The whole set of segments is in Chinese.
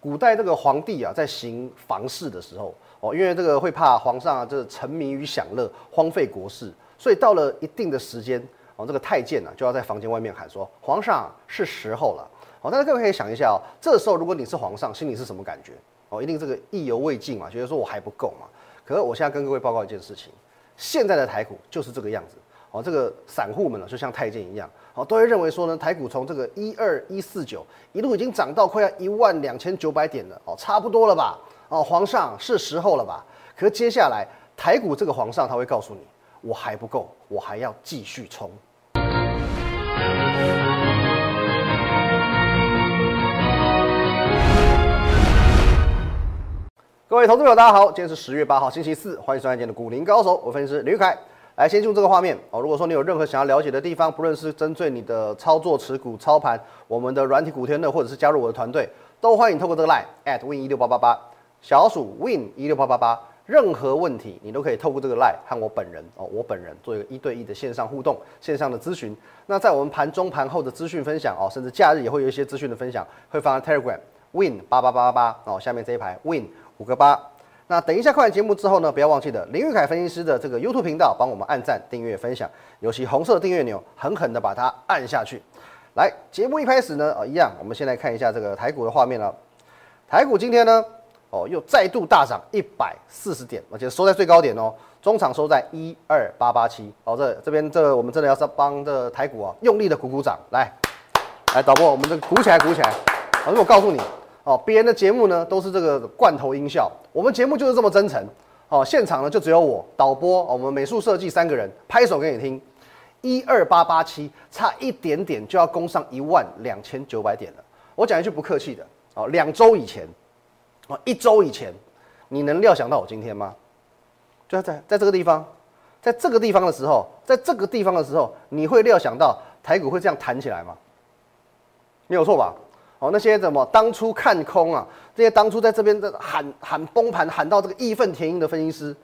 古代这个皇帝啊，在行房事的时候，哦，因为这个会怕皇上啊，这沉迷于享乐，荒废国事，所以到了一定的时间，哦，这个太监呢，就要在房间外面喊说：“皇上是时候了。”好，大家各位可以想一下哦，这时候如果你是皇上，心里是什么感觉？哦，一定这个意犹未尽嘛，觉得说我还不够嘛。可是我现在跟各位报告一件事情，现在的台股就是这个样子。哦，这个散户们呢，就像太监一样，哦，都会认为说呢，台股从这个一二一四九一路已经涨到快要一万两千九百点了，哦，差不多了吧？哦，皇上是时候了吧？可接下来台股这个皇上他会告诉你，我还不够，我还要继续冲。各位投资友，大家好，今天是十月八号，星期四，欢迎收看今天的股林高手，我分析师李玉凯。来，先进入这个画面哦。如果说你有任何想要了解的地方，不论是针对你的操作、持股、操盘，我们的软体股天乐，或者是加入我的团队，都欢迎透过这个 line at win 一六八八八，小鼠 win 一六八八八。任何问题你都可以透过这个 line 和我本人哦，我本人做一个一对一的线上互动、线上的咨询。那在我们盘中、盘后的资讯分享哦，甚至假日也会有一些资讯的分享，会放在 Telegram win 八八八八八哦，下面这一排 win 五个八。那等一下看完节目之后呢，不要忘记的林玉凯分析师的这个 YouTube 频道，帮我们按赞、订阅、分享，尤其红色订阅钮，狠狠的把它按下去。来，节目一开始呢，哦，一样，我们先来看一下这个台股的画面了。台股今天呢，哦，又再度大涨一百四十点，而且收在最高点哦，中场收在一二八八七。哦，这这边这我们真的要是帮这台股啊，用力的鼓鼓掌，来，来导播，我们这鼓起来，鼓起来。老师，我告诉你。哦，别人的节目呢都是这个罐头音效，我们节目就是这么真诚。哦，现场呢就只有我导播，我们美术设计三个人拍手给你听。一二八八七，差一点点就要攻上一万两千九百点了。我讲一句不客气的，哦，两周以前，哦，一周以前，你能料想到我今天吗？就在在这个地方，在这个地方的时候，在这个地方的时候，你会料想到台股会这样弹起来吗？没有错吧？哦，那些怎么当初看空啊？这些当初在这边的喊喊崩盘，喊到这个义愤填膺的分析师，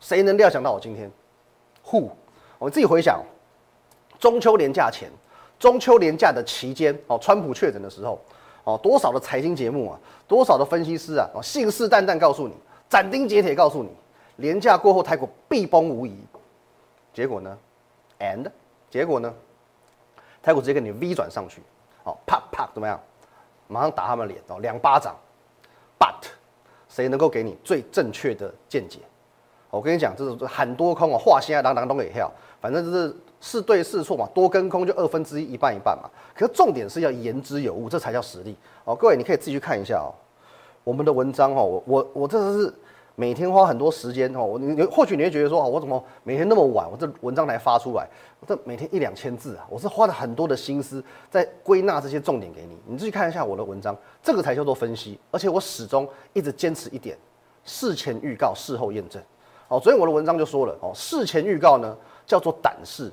谁能料想到我今天？Who？我自己回想，中秋连假前，中秋连假的期间，哦，川普确诊的时候，哦，多少的财经节目啊，多少的分析师啊，哦，信誓旦旦告诉你，斩钉截铁告诉你，连假过后台股必崩无疑。结果呢？And？结果呢？台股直接给你 V 转上去，哦，啪啪，怎么样？马上打他们脸哦，两巴掌。But 谁能够给你最正确的见解？我跟你讲，这是喊多空哦，话现在当当都给跳，反正就是是对是错嘛，多跟空就二分之一，一半一半嘛。可是重点是要言之有物，这才叫实力哦。各位，你可以自己去看一下哦，我们的文章哦，我我我这是。每天花很多时间哦，你你或许你会觉得说哦，我怎么每天那么晚，我这文章才发出来，我这每天一两千字啊，我是花了很多的心思在归纳这些重点给你，你自己看一下我的文章，这个才叫做分析，而且我始终一直坚持一点，事前预告，事后验证。哦，昨天我的文章就说了哦，事前预告呢叫做胆识，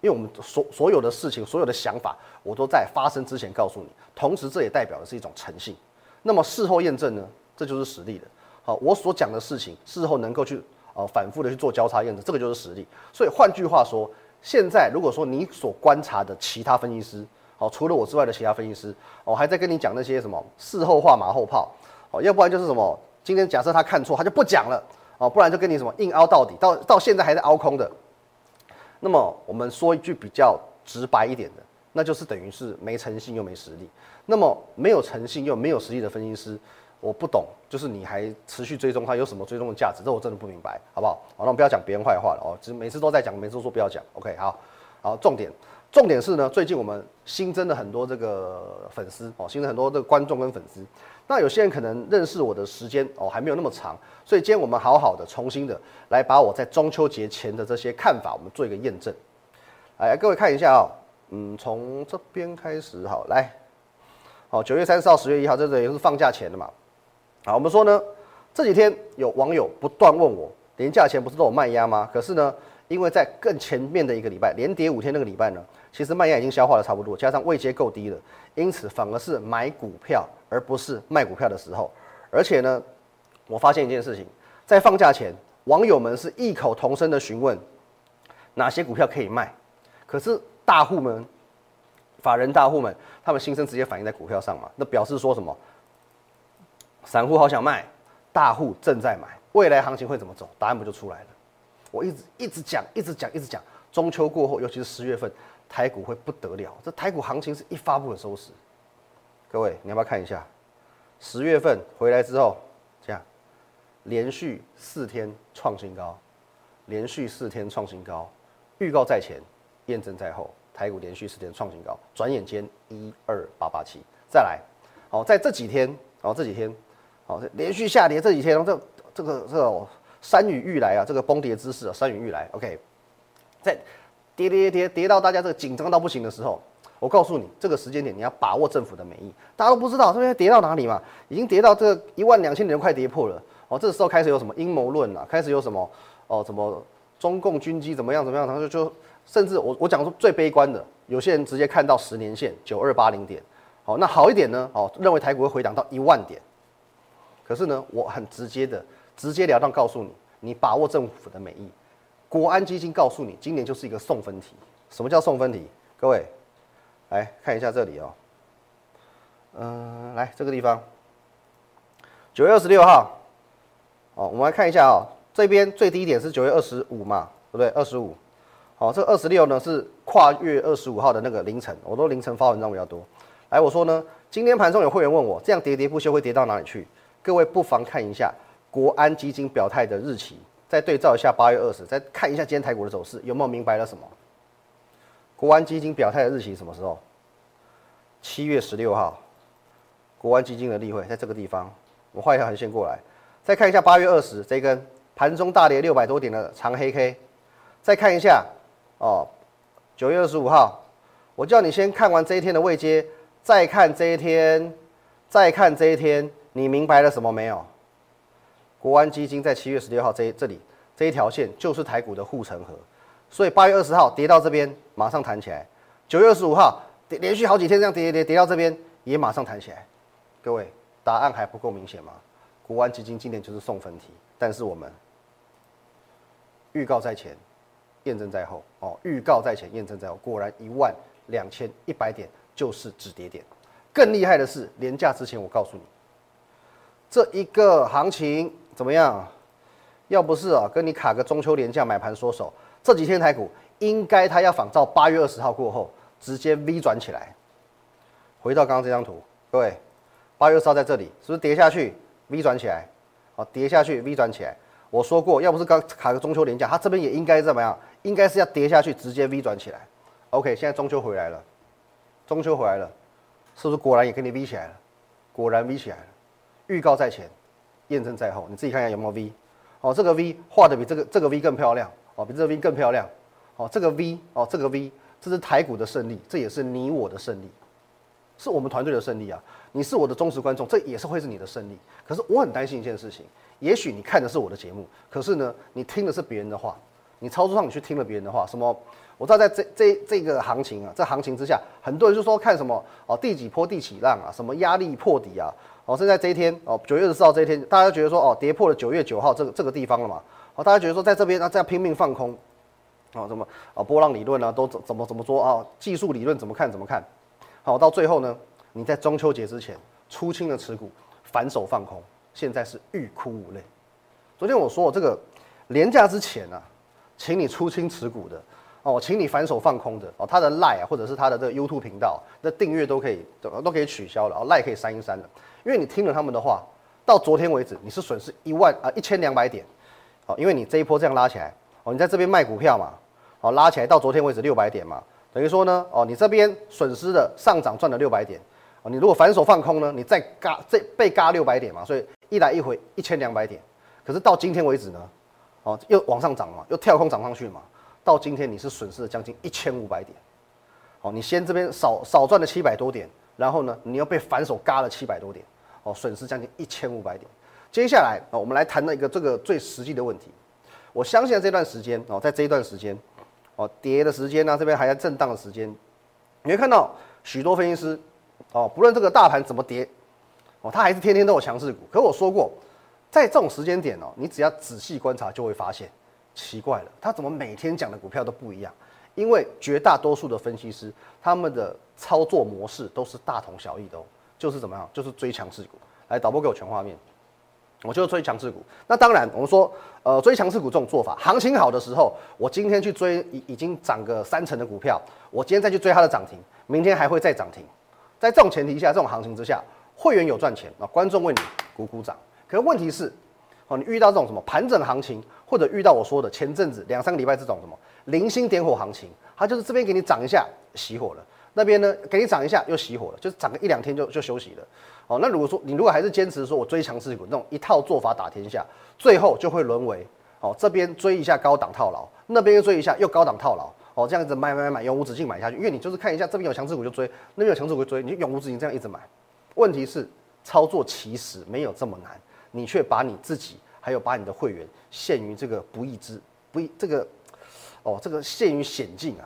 因为我们所所有的事情，所有的想法，我都在发生之前告诉你，同时这也代表的是一种诚信。那么事后验证呢，这就是实力了。好，我所讲的事情，事后能够去呃反复的去做交叉验证，这个就是实力。所以换句话说，现在如果说你所观察的其他分析师，好，除了我之外的其他分析师，我还在跟你讲那些什么事后话马后炮，哦，要不然就是什么今天假设他看错，他就不讲了，哦，不然就跟你什么硬凹到底，到到现在还在凹空的。那么我们说一句比较直白一点的，那就是等于是没诚信又没实力。那么没有诚信又没有实力的分析师。我不懂，就是你还持续追踪它有什么追踪的价值？这我真的不明白，好不好？好，那我们不要讲别人坏话了哦，只每次都在讲，每次都说不要讲。OK，好，好，重点，重点是呢，最近我们新增了很多这个粉丝哦，新增很多这个观众跟粉丝。那有些人可能认识我的时间哦还没有那么长，所以今天我们好好的重新的来把我在中秋节前的这些看法，我们做一个验证。来，各位看一下啊，嗯，从这边开始好，来，好，九月三十号、十月一号，这个也是放假前的嘛。好，我们说呢，这几天有网友不断问我，连价钱不是都有卖压吗？可是呢，因为在更前面的一个礼拜，连跌五天那个礼拜呢，其实卖压已经消化的差不多，加上位阶够低了，因此反而是买股票而不是卖股票的时候。而且呢，我发现一件事情，在放假前，网友们是异口同声的询问哪些股票可以卖，可是大户们、法人大户们，他们心声直接反映在股票上嘛，那表示说什么？散户好想卖，大户正在买，未来行情会怎么走？答案不就出来了？我一直一直讲，一直讲，一直讲。中秋过后，尤其是十月份，台股会不得了。这台股行情是一发不可收拾。各位，你要不要看一下？十月份回来之后，这样连续四天创新高，连续四天创新高，预告在前，验证在后。台股连续四天创新高，转眼间一二八八七，再来，好，在这几天，哦，这几天，好，连续下跌这几天，这这个这个山雨欲来啊，这个崩跌之势啊，山雨欲来。OK，在跌跌跌跌到大家这个紧张到不行的时候，我告诉你，这个时间点你要把握政府的美意。大家都不知道这边跌到哪里嘛，已经跌到这一万两千点快跌破了。哦，这时候开始有什么阴谋论啊？开始有什么哦？怎么中共军机怎么样怎么样？然后就就。甚至我我讲说最悲观的，有些人直接看到十年线九二八零点，好，那好一点呢，哦，认为台股会回档到一万点。可是呢，我很直接的、直截了当告诉你，你把握政府的美意。国安基金告诉你，今年就是一个送分题。什么叫送分题？各位来看一下这里哦，嗯，来这个地方，九月二十六号，哦，我们来看一下哦，这边最低点是九月二十五嘛，对不对？二十五。好，这二十六呢是跨越二十五号的那个凌晨，我都凌晨发文章比较多。来，我说呢，今天盘中有会员问我，这样喋喋不休会跌到哪里去？各位不妨看一下国安基金表态的日期，再对照一下八月二十，再看一下今天台股的走势，有没有明白了什么？国安基金表态的日期什么时候？七月十六号，国安基金的例会在这个地方，我画一条横线过来，再看一下八月二十这一根盘中大跌六百多点的长黑 K，再看一下。哦，九月二十五号，我叫你先看完这一天的未接，再看这一天，再看这一天，你明白了什么没有？国安基金在七月十六号这这里这一条线就是台股的护城河，所以八月二十号跌到这边马上弹起来，九月二十五号跌连续好几天这样跌跌跌跌到这边也马上弹起来。各位，答案还不够明显吗？国安基金今年就是送分题，但是我们预告在前。验证在后哦，预告在前，验证在后，果然一万两千一百点就是止跌点。更厉害的是，廉价之前我告诉你，这一个行情怎么样？要不是啊，跟你卡个中秋廉价买盘缩手，这几天台股应该它要仿照八月二十号过后直接 V 转起来。回到刚刚这张图，各位，八月二十号在这里是不是跌下去 V 转起来？好，跌下去 V 转起来。我说过，要不是刚卡个中秋廉价，它这边也应该怎么样？应该是要跌下去，直接 V 转起来。OK，现在中秋回来了，中秋回来了，是不是果然也跟你 V 起来了？果然 V 起来了，预告在前，验证在后，你自己看一下有没有 V。哦，这个 V 画的比这个这个 V 更漂亮，哦，比这个 V 更漂亮。哦，这个 V，哦，这个 V，这是台股的胜利，这也是你我的胜利，是我们团队的胜利啊！你是我的忠实观众，这也是会是你的胜利。可是我很担心一件事情。也许你看的是我的节目，可是呢，你听的是别人的话。你操作上你去听了别人的话，什么？我知道在这这这个行情啊，在行情之下，很多人就说看什么哦，第几波第几浪啊，什么压力破底啊。哦，现在这一天哦，九月十四号这一天，大家觉得说哦，跌破了九月九号这个这个地方了嘛？哦，大家觉得说在这边啊这样拼命放空，哦，什么啊波浪理论啊，都怎怎么怎么说啊？技术理论怎么看怎么看？好，到最后呢，你在中秋节之前出清了持股，反手放空，现在是欲哭无泪。昨天我说我这个廉价之前啊，请你出清持股的哦，请你反手放空的哦，他的赖啊，或者是他的这个 YouTube 频道那订阅都可以都都可以取消了哦，赖可以删一删了，因为你听了他们的话，到昨天为止你是损失一万啊一千两百点，哦，因为你这一波这样拉起来哦，你在这边卖股票嘛，哦拉起来到昨天为止六百点嘛，等于说呢哦，你这边损失的上涨赚了六百点哦，你如果反手放空呢，你再嘎这被嘎六百点嘛，所以一来一回一千两百点。可是到今天为止呢，哦，又往上涨嘛，又跳空涨上去嘛。到今天你是损失了将近一千五百点，哦，你先这边少少赚了七百多点，然后呢，你又被反手嘎了七百多点，哦，损失将近一千五百点。接下来啊，我们来谈那一个这个最实际的问题。我相信这段时间哦，在这一段时间，哦，跌的时间呢，这边还在震荡的时间，你会看到许多分析师，哦，不论这个大盘怎么跌，哦，他还是天天都有强势股。可我说过。在这种时间点哦，你只要仔细观察，就会发现奇怪了，他怎么每天讲的股票都不一样？因为绝大多数的分析师，他们的操作模式都是大同小异的哦，就是怎么样，就是追强势股。来，导播给我全画面。我就是追强势股。那当然，我们说，呃，追强势股这种做法，行情好的时候，我今天去追已已经涨个三成的股票，我今天再去追它的涨停，明天还会再涨停。在这种前提下，这种行情之下，会员有赚钱啊，观众为你鼓鼓掌。可是问题是，哦，你遇到这种什么盘整行情，或者遇到我说的前阵子两三个礼拜这种什么零星点火行情，它就是这边给你涨一下熄火了，那边呢给你涨一下又熄火了，就是涨个一两天就就休息了。哦，那如果说你如果还是坚持说我追强势股那种一套做法打天下，最后就会沦为哦这边追一下高档套牢，那边又追一下又高档套牢，哦这样子买买买买永无止境买下去，因为你就是看一下这边有强势股就追，那边有强势股就追，你就永无止境这样一直买。问题是操作其实没有这么难，你却把你自己还有把你的会员陷于这个不义之不义这个哦这个陷于险境啊！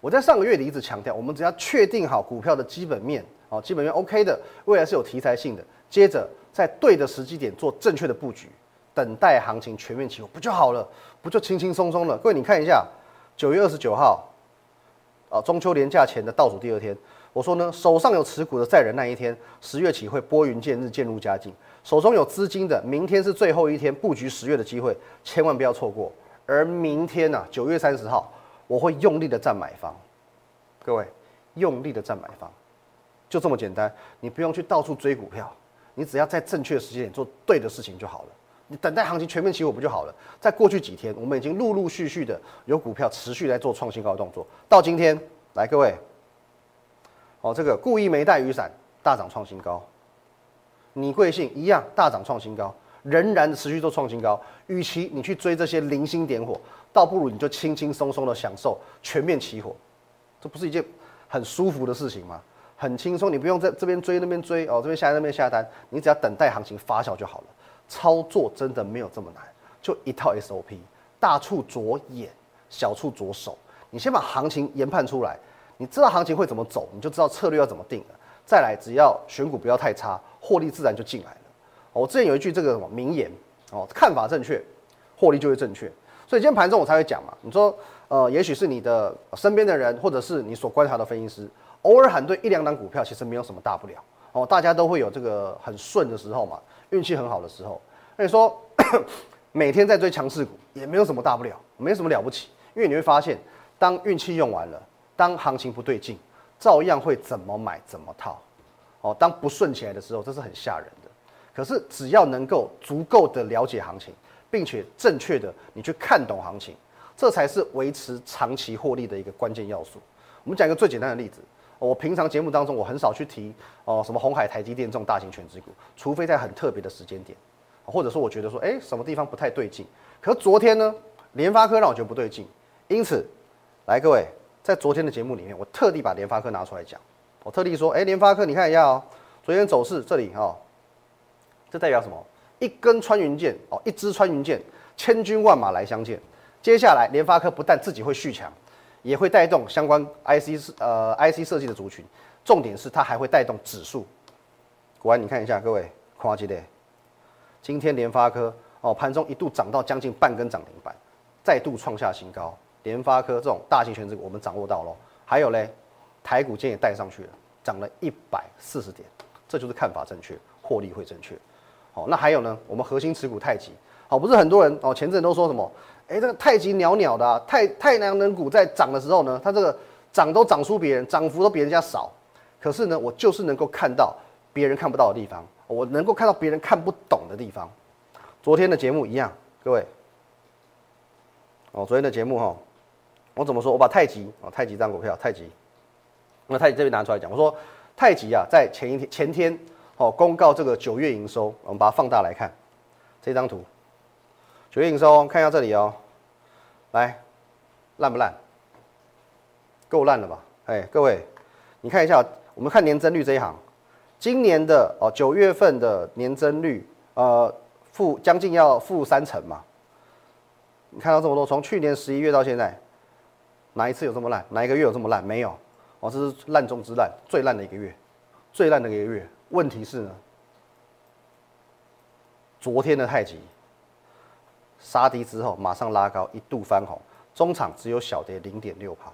我在上个月里一直强调，我们只要确定好股票的基本面。哦，基本面 OK 的，未来是有题材性的。接着在对的时机点做正确的布局，等待行情全面起火，不就好了？不就轻轻松松了？各位，你看一下，九月二十九号，啊，中秋连假前的倒数第二天，我说呢，手上有持股的在人那一天，十月起会拨云见日，渐入佳境。手中有资金的，明天是最后一天布局十月的机会，千万不要错过。而明天呢，九月三十号，我会用力的站买方，各位，用力的站买方。就这么简单，你不用去到处追股票，你只要在正确的时间点做对的事情就好了。你等待行情全面起火不就好了？在过去几天，我们已经陆陆续续的有股票持续在做创新高的动作。到今天，来各位，哦，这个故意没带雨伞大涨创新高，你贵姓一样大涨创新高，仍然持续做创新高。与其你去追这些零星点火，倒不如你就轻轻松松的享受全面起火，这不是一件很舒服的事情吗？很轻松，你不用在这边追那边追哦，这边下单那边下单，你只要等待行情发酵就好了。操作真的没有这么难，就一套 SOP，大处着眼，小处着手。你先把行情研判出来，你知道行情会怎么走，你就知道策略要怎么定了。再来，只要选股不要太差，获利自然就进来。我之前有一句这个什么名言哦，看法正确，获利就会正确。所以今天盘中我才会讲嘛，你说呃，也许是你的身边的人，或者是你所观察的分析师。偶尔喊对一两档股票，其实没有什么大不了哦。大家都会有这个很顺的时候嘛，运气很好的时候。那你说 每天在追强势股，也没有什么大不了，没什么了不起。因为你会发现，当运气用完了，当行情不对劲，照样会怎么买怎么套。哦，当不顺起来的时候，这是很吓人。可是只要能够足够的了解行情，并且正确的你去看懂行情，这才是维持长期获利的一个关键要素。我们讲一个最简单的例子。我平常节目当中，我很少去提哦，什么红海、台积电这种大型全值股，除非在很特别的时间点，或者说我觉得说，哎，什么地方不太对劲。可昨天呢，联发科让我觉得不对劲，因此，来各位，在昨天的节目里面，我特地把联发科拿出来讲，我特地说，哎，联发科你看一下哦，昨天走势这里哈，这代表什么？一根穿云箭哦，一支穿云箭，千军万马来相见。接下来联发科不但自己会续强。也会带动相关 IC 呃 IC 设计的族群，重点是它还会带动指数。果然，你看一下各位，夸吉的，今天联发科哦盘中一度涨到将近半根涨停板，再度创下新高。联发科这种大型权值股我们掌握到喽。还有嘞，台股今天也带上去了，涨了一百四十点，这就是看法正确，获利会正确。好，那还有呢，我们核心持股太极，好，不是很多人哦前阵都说什么？哎，这个太极袅袅的太太阳能股在涨的时候呢，它这个涨都涨输别人，涨幅都比人家少。可是呢，我就是能够看到别人看不到的地方，我能够看到别人看不懂的地方。昨天的节目一样，各位，哦，昨天的节目哈，我怎么说？我把太极哦，太极这张股票，太极，那太极这边拿出来讲，我说太极啊，在前一天前天哦公告这个九月营收，我们把它放大来看这张图。九月营收，看一下这里哦，来，烂不烂？够烂了吧？哎，各位，你看一下，我们看年增率这一行，今年的哦九月份的年增率，呃，负将近要负三成嘛。你看到这么多，从去年十一月到现在，哪一次有这么烂？哪一个月有这么烂？没有，哦，这是烂中之烂，最烂的一个月，最烂的一个月。问题是呢，昨天的太极。杀低之后马上拉高，一度翻红，中场只有小跌零点六帕，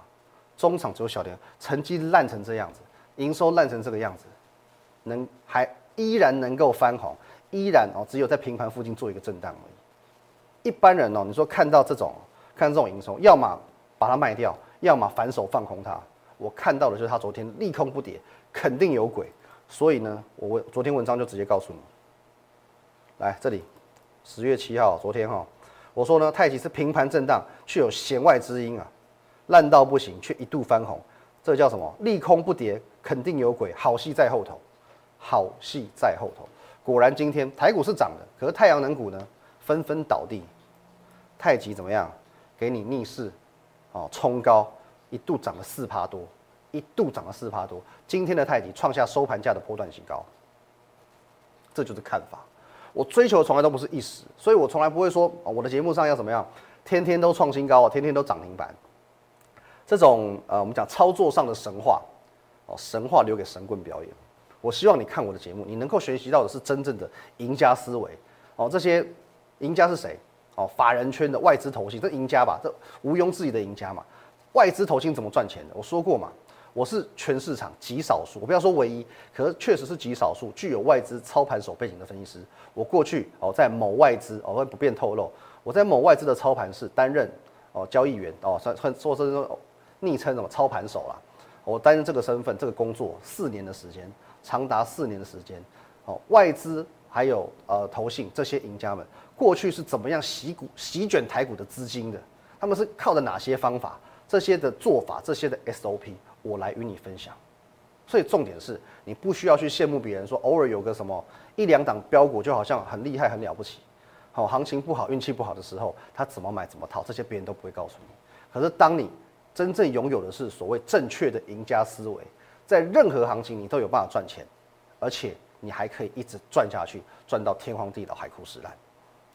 中场只有小跌，成绩烂成这样子，营收烂成这个样子，能还依然能够翻红，依然哦，只有在平盘附近做一个震荡而已。一般人哦，你说看到这种看这种营收，要么把它卖掉，要么反手放空它。我看到的就是它昨天利空不跌，肯定有鬼。所以呢，我昨天文章就直接告诉你，来这里，十月七号，昨天哈，我说呢，太极是平盘震荡，却有弦外之音啊，烂到不行，却一度翻红，这叫什么？利空不跌，肯定有鬼，好戏在后头，好戏在后头。果然今天台股是涨的，可是太阳能股呢，纷纷倒地。太极怎么样？给你逆势，哦，冲高，一度涨了四趴多。一度涨了四趴多，今天的太极创下收盘价的波段新高，这就是看法。我追求从来都不是一时，所以我从来不会说我的节目上要怎么样，天天都创新高啊，天天都涨停板。这种呃，我们讲操作上的神话哦，神话留给神棍表演。我希望你看我的节目，你能够学习到的是真正的赢家思维哦。这些赢家是谁？哦，法人圈的外资投信，这赢家吧，这毋庸置疑的赢家嘛。外资投信怎么赚钱的？我说过嘛。我是全市场极少数，我不要说唯一，可是确实是极少数具有外资操盘手背景的分析师。我过去哦，在某外资哦，会不便透露，我在某外资的操盘室担任哦交易员哦，算算说是说昵称什么操盘手啦。我担任这个身份，这个工作四年的时间，长达四年的时间。哦，外资还有呃投信这些赢家们，过去是怎么样洗股、洗卷台股的资金的？他们是靠的哪些方法？这些的做法，这些的 SOP。我来与你分享，所以重点是你不需要去羡慕别人，说偶尔有个什么一两档标股就好像很厉害很了不起。好，行情不好运气不好的时候，他怎么买怎么套，这些别人都不会告诉你。可是当你真正拥有的是所谓正确的赢家思维，在任何行情你都有办法赚钱，而且你还可以一直赚下去，赚到天荒地老海枯石烂，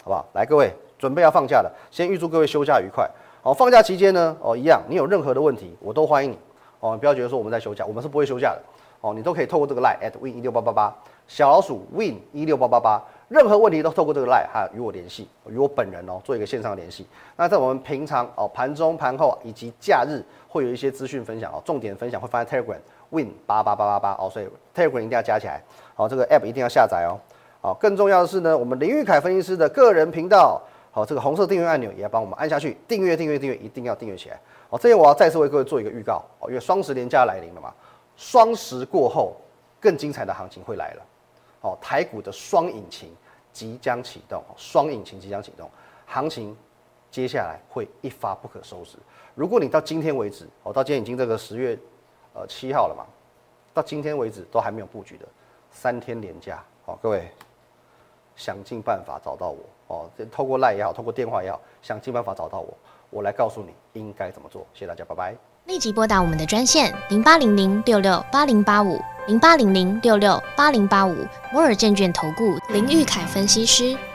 好不好？来，各位准备要放假了，先预祝各位休假愉快。好，放假期间呢，哦，一样，你有任何的问题，我都欢迎你。哦，不要觉得说我们在休假，我们是不会休假的。哦，你都可以透过这个 line at win 一六八八八小老鼠 win 一六八八八，任何问题都透过这个 line 哈与我联系，与我本人哦做一个线上联系。那在我们平常哦盘中盘后以及假日会有一些资讯分享哦，重点分享会放在 Telegram win 八八八八八哦，所以 Telegram 一定要加起来。好，这个 app 一定要下载哦。好，更重要的是呢，我们林玉凯分析师的个人频道，好，这个红色订阅按钮也要帮我们按下去，订阅订阅订阅，一定要订阅起来。好，这边我要再次为各位做一个预告，因为双十连假来临了嘛，双十过后更精彩的行情会来了，哦，台股的双引擎即将启动，双引擎即将启动，行情接下来会一发不可收拾。如果你到今天为止，哦，到今天已经这个十月呃七号了嘛，到今天为止都还没有布局的三天连假，好，各位想尽办法找到我哦，这透过赖也好，透过电话也好，想尽办法找到我。我来告诉你应该怎么做，谢谢大家，拜拜。立即拨打我们的专线零八零零六六八零八五零八零零六六八零八五摩尔证券投顾林玉凯分析师。